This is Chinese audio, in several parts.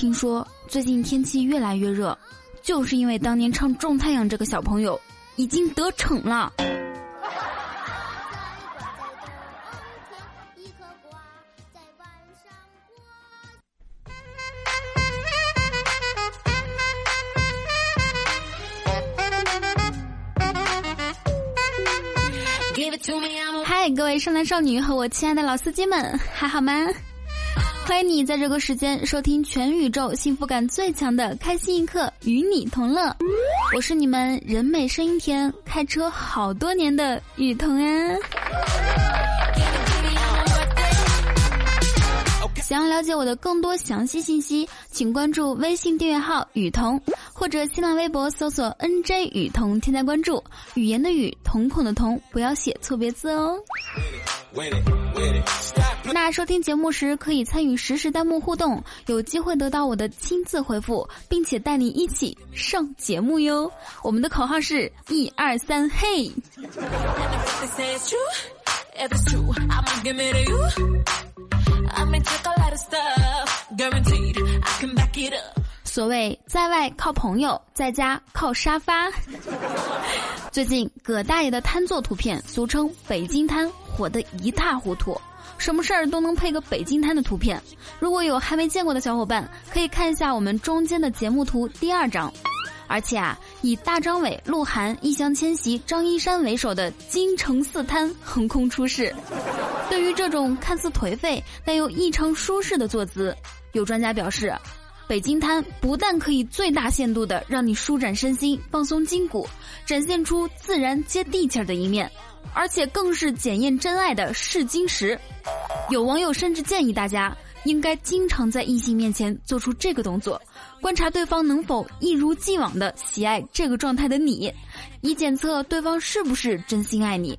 听说最近天气越来越热，就是因为当年唱《种太阳》这个小朋友已经得逞了。嗨，各位少男少女和我亲爱的老司机们，还好吗？欢迎你在这个时间收听全宇宙幸福感最强的开心一刻，与你同乐。我是你们人美声音甜、开车好多年的雨桐啊。想要了解我的更多详细信息，请关注微信订阅号“雨桐”或者新浪微博搜索 “nj 雨桐”添加关注。语言的语，瞳孔的瞳，不要写错别字哦。那收听节目时可以参与实时弹幕互动，有机会得到我的亲自回复，并且带你一起上节目哟。我们的口号是一二三，嘿！所谓在外靠朋友，在家靠沙发。最近葛大爷的瘫坐图片，俗称北京瘫，火得一塌糊涂。什么事儿都能配个北京瘫的图片。如果有还没见过的小伙伴，可以看一下我们中间的节目图第二张。而且啊，以大张伟、鹿晗、易烊千玺、张一山为首的京城四瘫横空出世。对于这种看似颓废但又异常舒适的坐姿，有专家表示，北京瘫不但可以最大限度的让你舒展身心、放松筋骨，展现出自然接地气儿的一面，而且更是检验真爱的试金石。有网友甚至建议大家。应该经常在异性面前做出这个动作，观察对方能否一如既往的喜爱这个状态的你，以检测对方是不是真心爱你。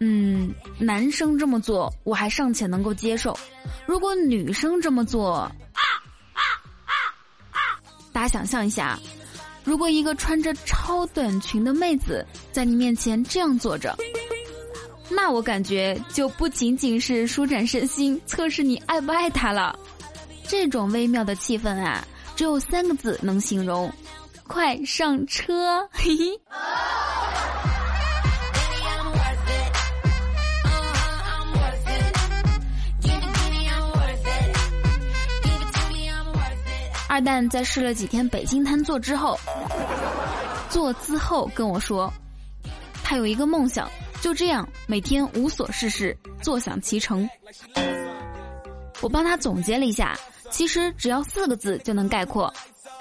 嗯，男生这么做我还尚且能够接受，如果女生这么做，大家想象一下，如果一个穿着超短裙的妹子在你面前这样坐着。那我感觉就不仅仅是舒展身心，测试你爱不爱他了。这种微妙的气氛啊，只有三个字能形容：快上车！嘿嘿。二蛋在试了几天北京瘫坐之后，坐姿后跟我说，他有一个梦想。就这样，每天无所事事，坐享其成。我帮他总结了一下，其实只要四个字就能概括：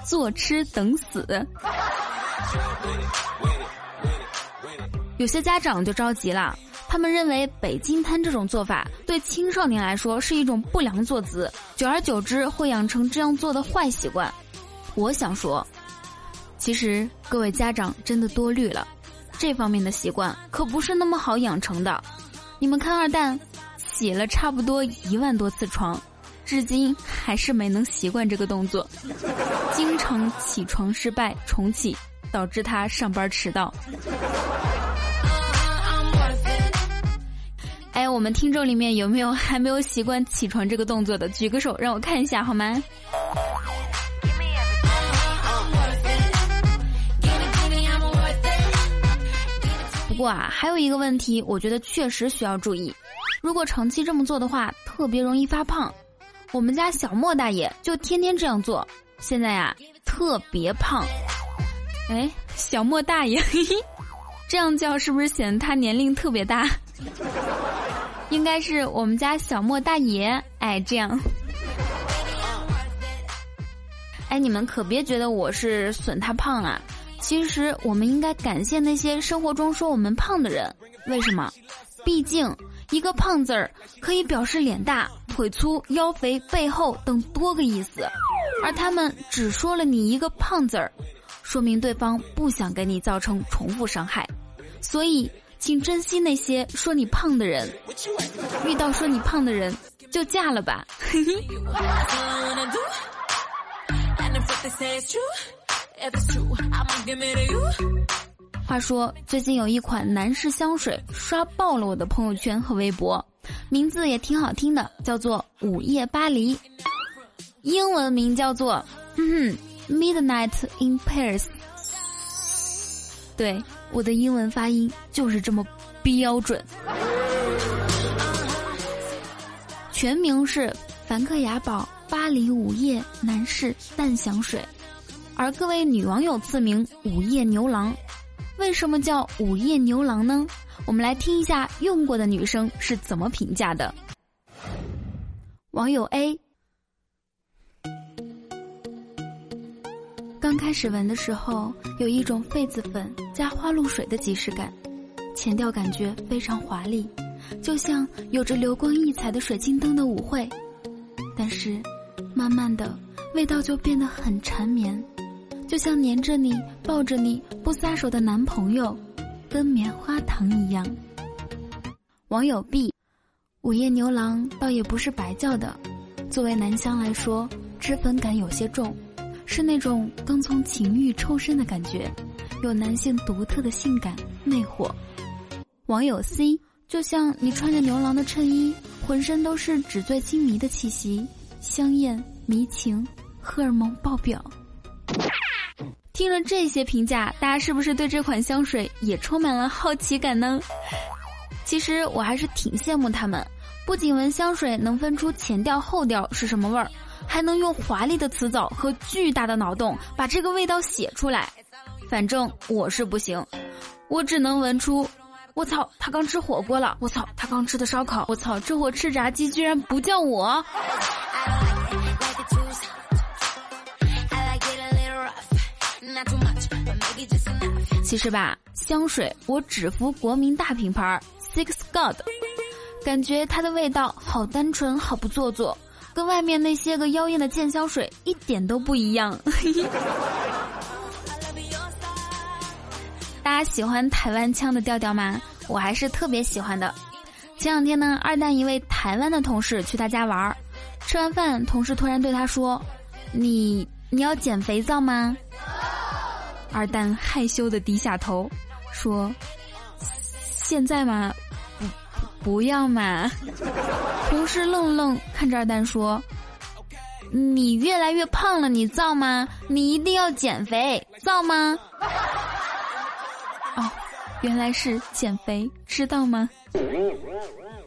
坐吃等死。有些家长就着急了，他们认为北京瘫这种做法对青少年来说是一种不良坐姿，久而久之会养成这样做的坏习惯。我想说，其实各位家长真的多虑了。这方面的习惯可不是那么好养成的。你们看二蛋，洗了差不多一万多次床，至今还是没能习惯这个动作，经常起床失败重启，导致他上班迟到。我们听众里面有没有 还没有习惯起床这个动作的？举个手让我看一下好吗？不过啊，还有一个问题，我觉得确实需要注意。如果长期这么做的话，特别容易发胖。我们家小莫大爷就天天这样做，现在呀特别胖。哎，小莫大爷，嘿嘿，这样叫是不是显得他年龄特别大？应该是我们家小莫大爷。哎，这样。哎，你们可别觉得我是损他胖啊。其实我们应该感谢那些生活中说我们胖的人，为什么？毕竟一个胖字儿可以表示脸大、腿粗、腰肥、背厚等多个意思，而他们只说了你一个胖字儿，说明对方不想给你造成重复伤害。所以，请珍惜那些说你胖的人，遇到说你胖的人就嫁了吧。话说，最近有一款男士香水刷爆了我的朋友圈和微博，名字也挺好听的，叫做《午夜巴黎》，英文名叫做《Midnight in Paris》。对，我的英文发音就是这么标准。全名是梵克雅宝巴黎午夜男士淡香水，而各位女网友赐名“午夜牛郎”。为什么叫“午夜牛郎”呢？我们来听一下用过的女生是怎么评价的。网友 A。刚开始闻的时候，有一种痱子粉加花露水的即视感，前调感觉非常华丽，就像有着流光溢彩的水晶灯的舞会。但是，慢慢的，味道就变得很缠绵，就像黏着你、抱着你不撒手的男朋友，跟棉花糖一样。网友 B，午夜牛郎倒也不是白叫的，作为男香来说，脂粉感有些重。是那种刚从情欲抽身的感觉，有男性独特的性感魅惑。网友 C 就像你穿着牛郎的衬衣，浑身都是纸醉金迷的气息，香艳迷情，荷尔蒙爆表。听了这些评价，大家是不是对这款香水也充满了好奇感呢？其实我还是挺羡慕他们，不仅闻香水能分出前调后调是什么味儿。还能用华丽的词藻和巨大的脑洞把这个味道写出来，反正我是不行，我只能闻出，我操，他刚吃火锅了，我操，他刚吃的烧烤，我操，这货吃炸鸡居然不叫我。其实吧，香水我只服国民大品牌 Six God，感觉它的味道好单纯，好不做作。跟外面那些个妖艳的贱香水一点都不一样。大家喜欢台湾腔的调调吗？我还是特别喜欢的。前两天呢，二蛋一位台湾的同事去他家玩儿，吃完饭，同事突然对他说：“你你要捡肥皂吗？”二蛋害羞的低下头，说：“现在吗？不要嘛。”同事愣愣看着二蛋说：“你越来越胖了，你造吗？你一定要减肥，造吗？”哦，原来是减肥，知道吗？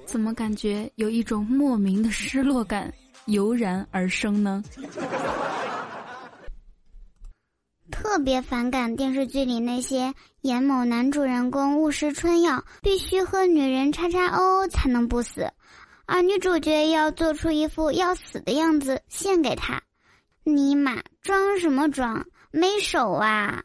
怎么感觉有一种莫名的失落感油然而生呢？特别反感电视剧里那些演某男主人公误食春药，必须和女人叉叉哦才能不死。而女主角要做出一副要死的样子献给他，尼玛装什么装？没手啊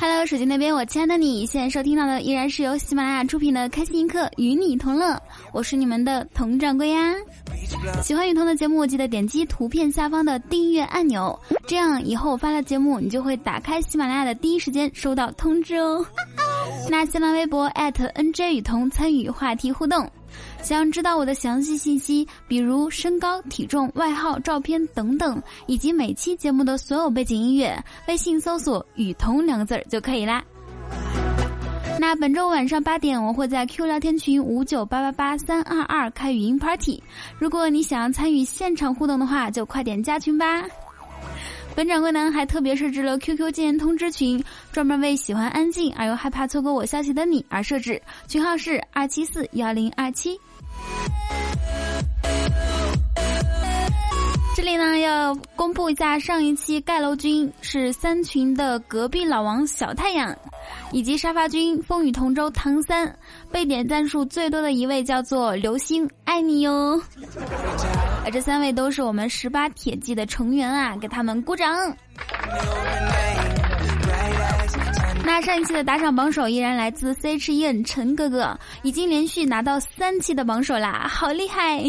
！Hello，手机那边，我亲爱的你，现在收听到的依然是由喜马拉雅出品的《开心一刻》，与你同乐，我是你们的佟掌柜呀。喜欢雨桐的节目，记得点击图片下方的订阅按钮，这样以后我发的节目，你就会打开喜马拉雅的第一时间收到通知哦。那新浪微博 @nj 雨桐参与话题互动，想知道我的详细信息，比如身高、体重、外号、照片等等，以及每期节目的所有背景音乐，微信搜索“雨桐”两个字儿就可以啦。那本周晚上八点，我会在 Q 聊天群五九八八八三二二开语音 party。如果你想要参与现场互动的话，就快点加群吧。本掌柜呢还特别设置了 QQ 禁言通知群，专门为喜欢安静而又害怕错过我消息的你而设置，群号是二七四幺零二七。这里呢要公布一下，上一期盖楼君是三群的隔壁老王小太阳，以及沙发君风雨同舟唐三，被点赞数最多的一位叫做流星，爱你哟！而这三位都是我们十八铁骑的成员啊，给他们鼓掌。那上一期的打赏榜首依然来自 C H E N 陈哥哥，已经连续拿到三期的榜首啦，好厉害！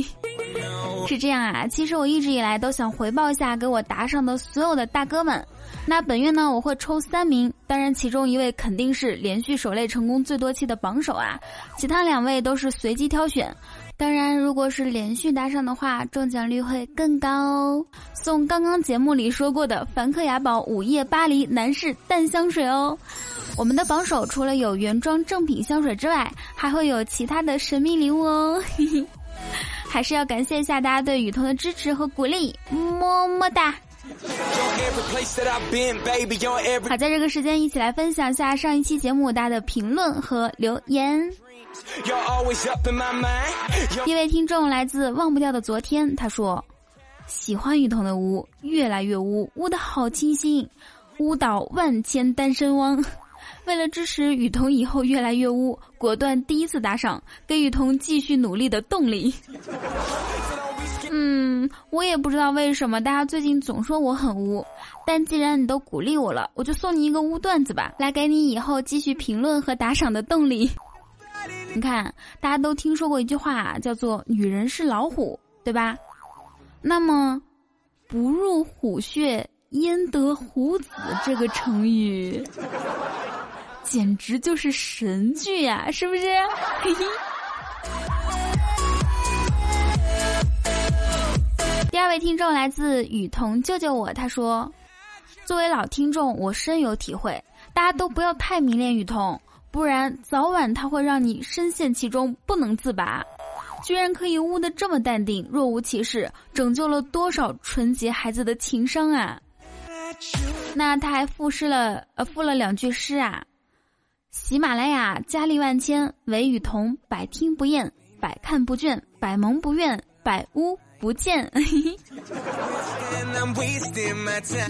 是这样啊，其实我一直以来都想回报一下给我打赏的所有的大哥们。那本月呢，我会抽三名，当然其中一位肯定是连续守擂成功最多期的榜首啊，其他两位都是随机挑选。当然，如果是连续打赏的话，中奖率会更高哦，送刚刚节目里说过的梵克雅宝午夜巴黎男士淡香水哦。我们的榜首除了有原装正品香水之外，还会有其他的神秘礼物哦。嘿 嘿还是要感谢一下大家对雨桐的支持和鼓励，么么哒！好，在这个时间一起来分享一下上一期节目大家的评论和留言。一位听众来自忘不掉的昨天，他说：“喜欢雨桐的屋越来越污，污的好清新，污倒万千单身汪。”为了支持雨桐以后越来越污，果断第一次打赏，给雨桐继续努力的动力。嗯，我也不知道为什么大家最近总说我很污，但既然你都鼓励我了，我就送你一个污段子吧，来给你以后继续评论和打赏的动力。你看，大家都听说过一句话，叫做“女人是老虎”，对吧？那么，“不入虎穴，焉得虎子”这个成语。简直就是神剧呀，是不是？第二位听众来自雨桐救救我，他说：“作为老听众，我深有体会，大家都不要太迷恋雨桐，不然早晚他会让你深陷其中不能自拔。居然可以悟得这么淡定，若无其事，拯救了多少纯洁孩子的情商啊！那他还赋诗了，呃，赋了两句诗啊。”喜马拉雅佳丽万千，唯雨桐百听不厌，百看不倦，百萌不怨，百污不见。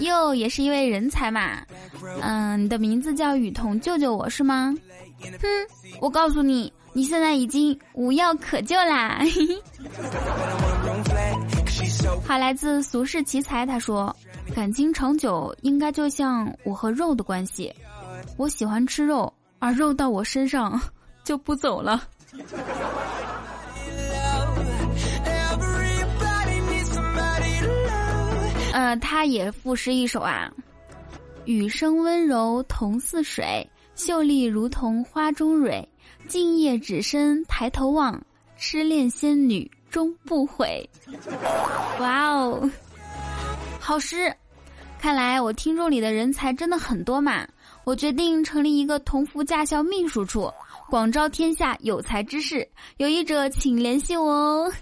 又也是一位人才嘛，嗯，你的名字叫雨桐，救救我是吗？哼，我告诉你，你现在已经无药可救啦。好，来自俗世奇才，他说，感情长久应该就像我和肉的关系，我喜欢吃肉。而肉到我身上就不走了。呃，他也赋诗一首啊：雨声温柔同似水，秀丽如同花中蕊。静夜只身抬头望，痴恋仙女终不悔。哇哦，好诗！看来我听众里的人才真的很多嘛。我决定成立一个同福驾校秘书处，广招天下有才之士，有意者请联系我哦。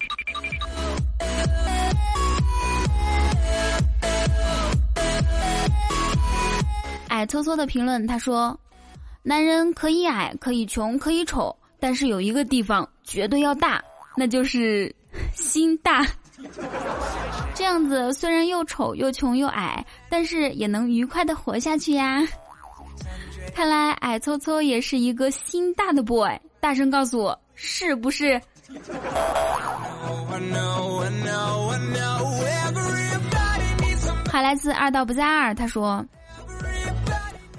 矮搓搓的评论，他说：“男人可以矮，可以穷，可以丑，但是有一个地方绝对要大，那就是 心大。这样子虽然又丑又穷又矮，但是也能愉快的活下去呀。”看来矮搓搓也是一个心大的 boy，大声告诉我是不是？还来自二道不在二，他说：“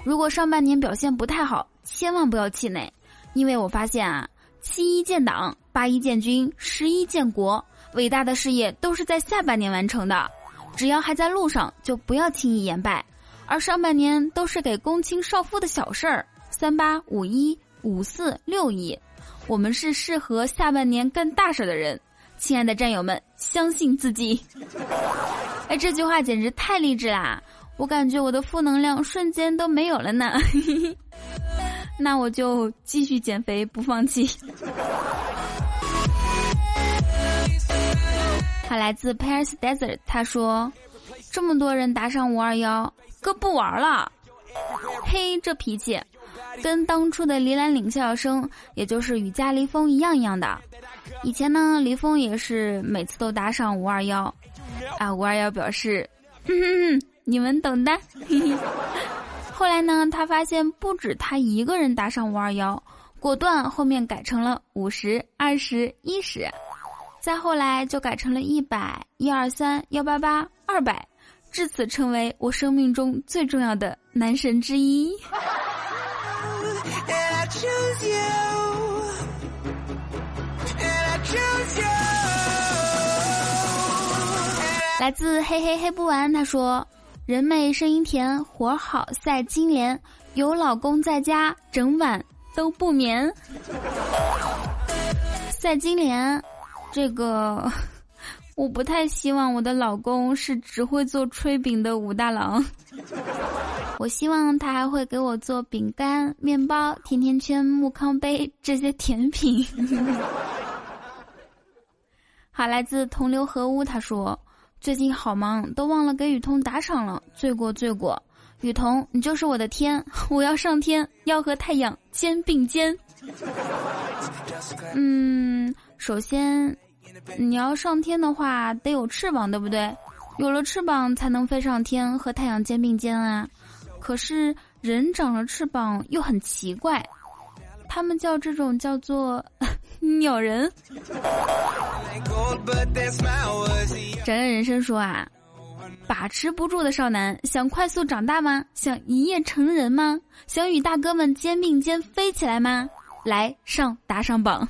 如果上半年表现不太好，千万不要气馁，因为我发现啊，七一建党，八一建军，十一建国，伟大的事业都是在下半年完成的，只要还在路上，就不要轻易言败。”而上半年都是给公卿少妇的小事儿，三八五一五四六一，我们是适合下半年干大事的人。亲爱的战友们，相信自己！哎，这句话简直太励志啦！我感觉我的负能量瞬间都没有了呢。那我就继续减肥，不放弃。他来自 Paris Desert，他说：“这么多人打赏五二幺。”哥不玩了，嘿，这脾气，跟当初的离兰岭笑声，也就是雨家离风一样一样的。以前呢，离风也是每次都打赏五二幺，啊，五二幺表示，你们懂的。后来呢，他发现不止他一个人打赏五二幺，果断后面改成了五十、二十、一十，再后来就改成了一百、一二三、幺八八、二百。至此，成为我生命中最重要的男神之一。来自嘿嘿嘿不完，他说：“人美声音甜，活好赛金莲，有老公在家，整晚都不眠。”赛金莲，这个我不太希望我的老公是只会做炊饼的武大郎。我希望他还会给我做饼干、面包、甜甜圈、木糠杯这些甜品。好，来自同流合污，他说最近好忙，都忘了给雨桐打赏了，罪过罪过。雨桐，你就是我的天，我要上天，要和太阳肩并肩。嗯，首先你要上天的话，得有翅膀，对不对？有了翅膀才能飞上天，和太阳肩并肩啊。可是人长了翅膀又很奇怪，他们叫这种叫做 鸟人。整个人生说啊，把持不住的少男，想快速长大吗？想一夜成人吗？想与大哥们肩并肩飞起来吗？来上打赏榜。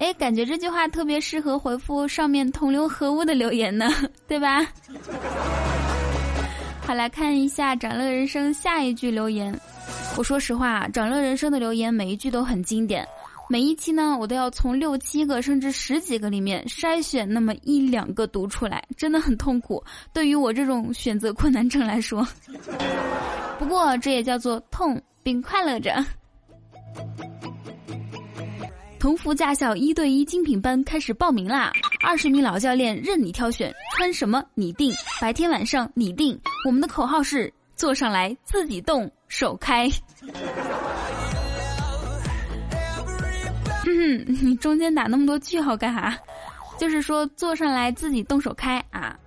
哎，感觉这句话特别适合回复上面同流合污的留言呢，对吧？好，来看一下掌乐人生下一句留言。我说实话，掌乐人生的留言每一句都很经典，每一期呢，我都要从六七个甚至十几个里面筛选那么一两个读出来，真的很痛苦。对于我这种选择困难症来说，不过这也叫做痛并快乐着。同福驾校一对一精品班开始报名啦！二十名老教练任你挑选，穿什么你定，白天晚上你定。我们的口号是：坐上来自己动手开。嗯，你中间打那么多句号干啥？就是说坐上来自己动手开啊。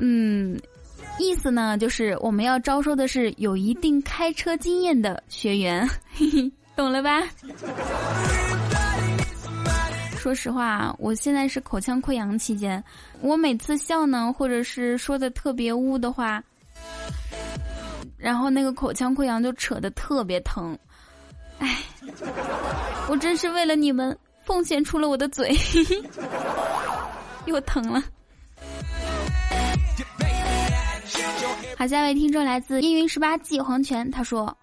嗯，意思呢就是我们要招收的是有一定开车经验的学员，嘿嘿，懂了吧？说实话，我现在是口腔溃疡期间，我每次笑呢，或者是说的特别污的话，然后那个口腔溃疡就扯得特别疼，哎，我真是为了你们奉献出了我的嘴，又疼了。好，下一位听众来自阴云十八季黄泉，他说：“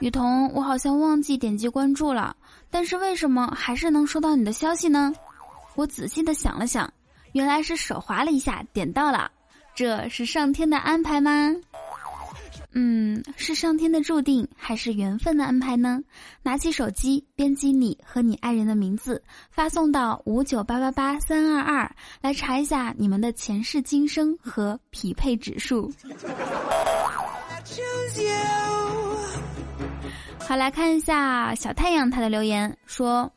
雨桐，我好像忘记点击关注了。”但是为什么还是能收到你的消息呢？我仔细的想了想，原来是手滑了一下点到了，这是上天的安排吗？嗯，是上天的注定还是缘分的安排呢？拿起手机，编辑你和你爱人的名字，发送到五九八八八三二二，来查一下你们的前世今生和匹配指数。好，来看一下小太阳他的留言说：“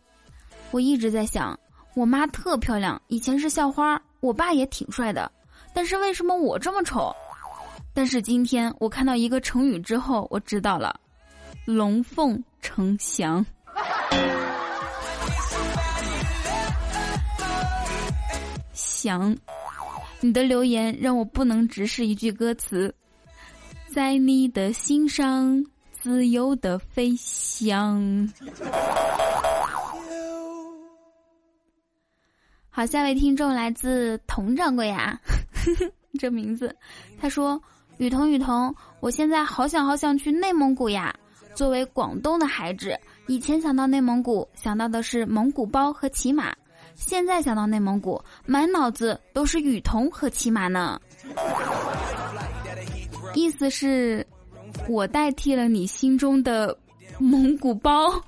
我一直在想，我妈特漂亮，以前是校花，我爸也挺帅的，但是为什么我这么丑？但是今天我看到一个成语之后，我知道了，龙凤呈祥。祥，你的留言让我不能直视一句歌词，在你的心上。”自由的飞翔。好，下位听众来自佟掌柜呀，这名字，他说：“雨桐，雨桐，我现在好想好想去内蒙古呀。作为广东的孩子，以前想到内蒙古想到的是蒙古包和骑马，现在想到内蒙古，满脑子都是雨桐和骑马呢。意思是。”我代替了你心中的蒙古包。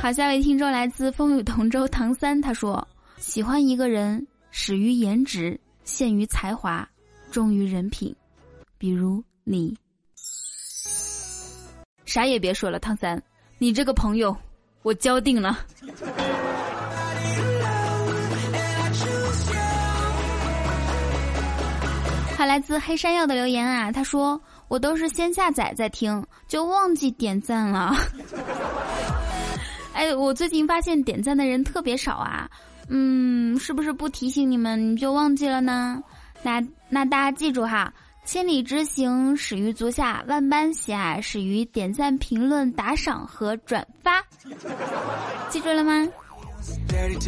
好，下位听众来自风雨同舟唐三，他说：“喜欢一个人，始于颜值，陷于才华，忠于人品，比如你。”啥也别说了，唐三，你这个朋友，我交定了。还来自黑山药的留言啊，他说我都是先下载再听，就忘记点赞了。哎，我最近发现点赞的人特别少啊，嗯，是不是不提醒你们你就忘记了呢？那那大家记住哈，千里之行始于足下，万般喜爱始于点赞、评论、打赏和转发。记住了吗？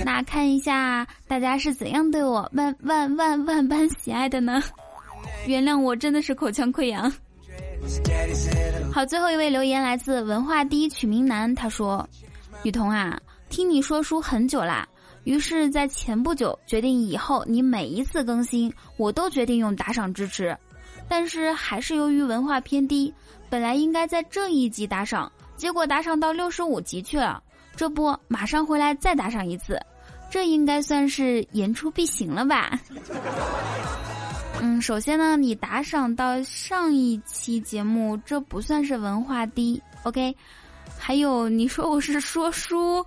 那看一下大家是怎样对我万万万万般喜爱的呢？原谅我真的是口腔溃疡。好，最后一位留言来自文化第一取名男，他说：“雨桐啊，听你说书很久啦，于是，在前不久决定以后你每一次更新，我都决定用打赏支持，但是还是由于文化偏低，本来应该在这一集打赏，结果打赏到六十五集去了。”这不，马上回来再打赏一次，这应该算是言出必行了吧？嗯，首先呢，你打赏到上一期节目，这不算是文化低，OK？还有，你说我是说书，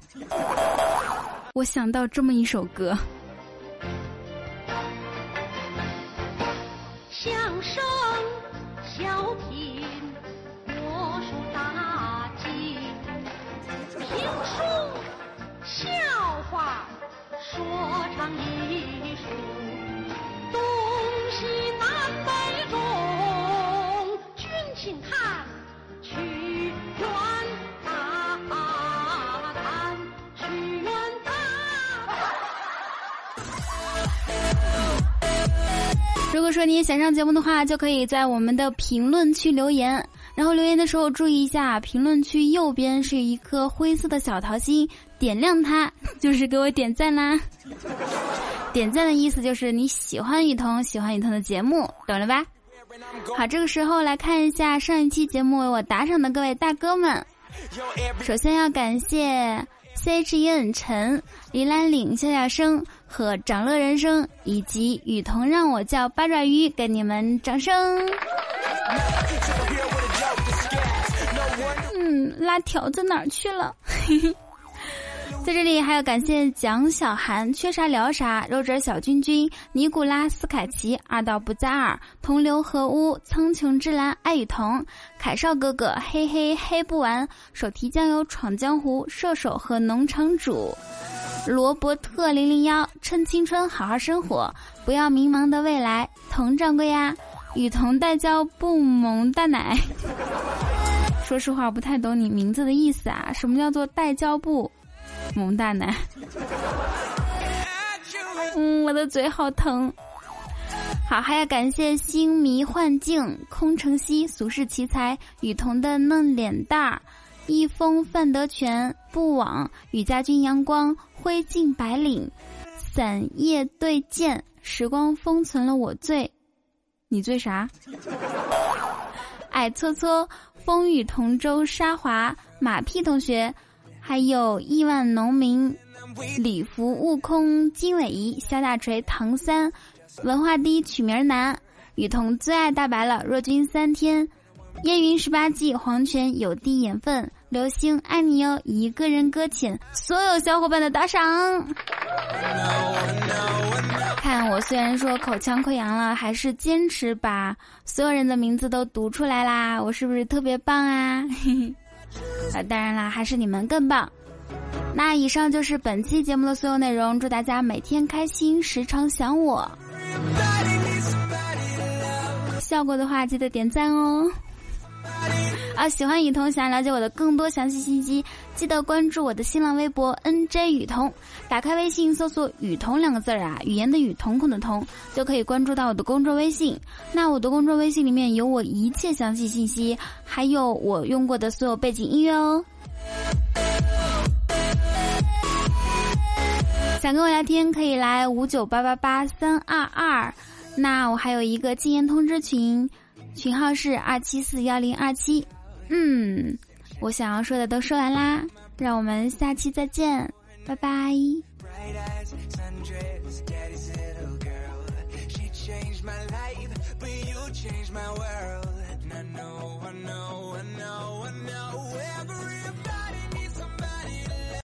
我想到这么一首歌，相声小品。魔术、杂技、评书、笑话说唱艺术，请看，屈原大看，屈原大。如果说你也想上节目的话，就可以在我们的评论区留言。然后留言的时候注意一下，评论区右边是一颗灰色的小桃心。点亮它，就是给我点赞啦！点赞的意思就是你喜欢雨桐，喜欢雨桐的节目，懂了吧？好，这个时候来看一下上一期节目为我打赏的各位大哥们。首先要感谢 C H E N 陈、李兰岭、笑笑声和长乐人生，以及雨桐让我叫八爪鱼，给你们掌声。嗯，辣条子哪儿去了？在这里还要感谢蒋小涵，缺啥聊啥，肉汁小君君，尼古拉斯凯奇，二道不在二，同流合污，苍穹之蓝，爱与同，凯少哥哥，嘿嘿嘿不完，手提酱油闯江湖，射手和农场主，罗伯特零零幺，趁青春好好生活，不要迷茫的未来，佟掌柜呀，雨桐代交不萌大奶，说实话不太懂你名字的意思啊，什么叫做代交不？萌大奶，嗯，我的嘴好疼。好，还要感谢星迷幻境、空城西、俗世奇才、雨桐的嫩脸蛋儿、一封范德全、不枉、雨家军、阳光、灰烬白领、散叶对剑、时光封存了我醉，你醉啥？矮搓搓、风雨同舟、沙华、马屁同学。还有亿万农民、礼服悟空、金尾仪、肖大锤、唐三、文化低取名难、雨桐最爱大白了、若君三天、烟云十八计、黄泉有滴眼分、流星爱你哟、一个人搁浅，所有小伙伴的打赏。看我虽然说口腔溃疡了，还是坚持把所有人的名字都读出来啦，我是不是特别棒啊？嘿嘿。啊，当然啦，还是你们更棒。那以上就是本期节目的所有内容，祝大家每天开心，时常想我。效果的话，记得点赞哦。啊，喜欢雨桐，想要了解我的更多详细信息，记得关注我的新浪微博 NJ 雨桐。打开微信搜索“雨桐”两个字儿啊，语言的语，瞳孔的瞳，就可以关注到我的公众微信。那我的公众微信里面有我一切详细信息，还有我用过的所有背景音乐哦。想跟我聊天，可以来五九八八八三二二。那我还有一个禁言通知群。群号是二七四幺零二七，嗯，我想要说的都说完啦，让我们下期再见，拜拜。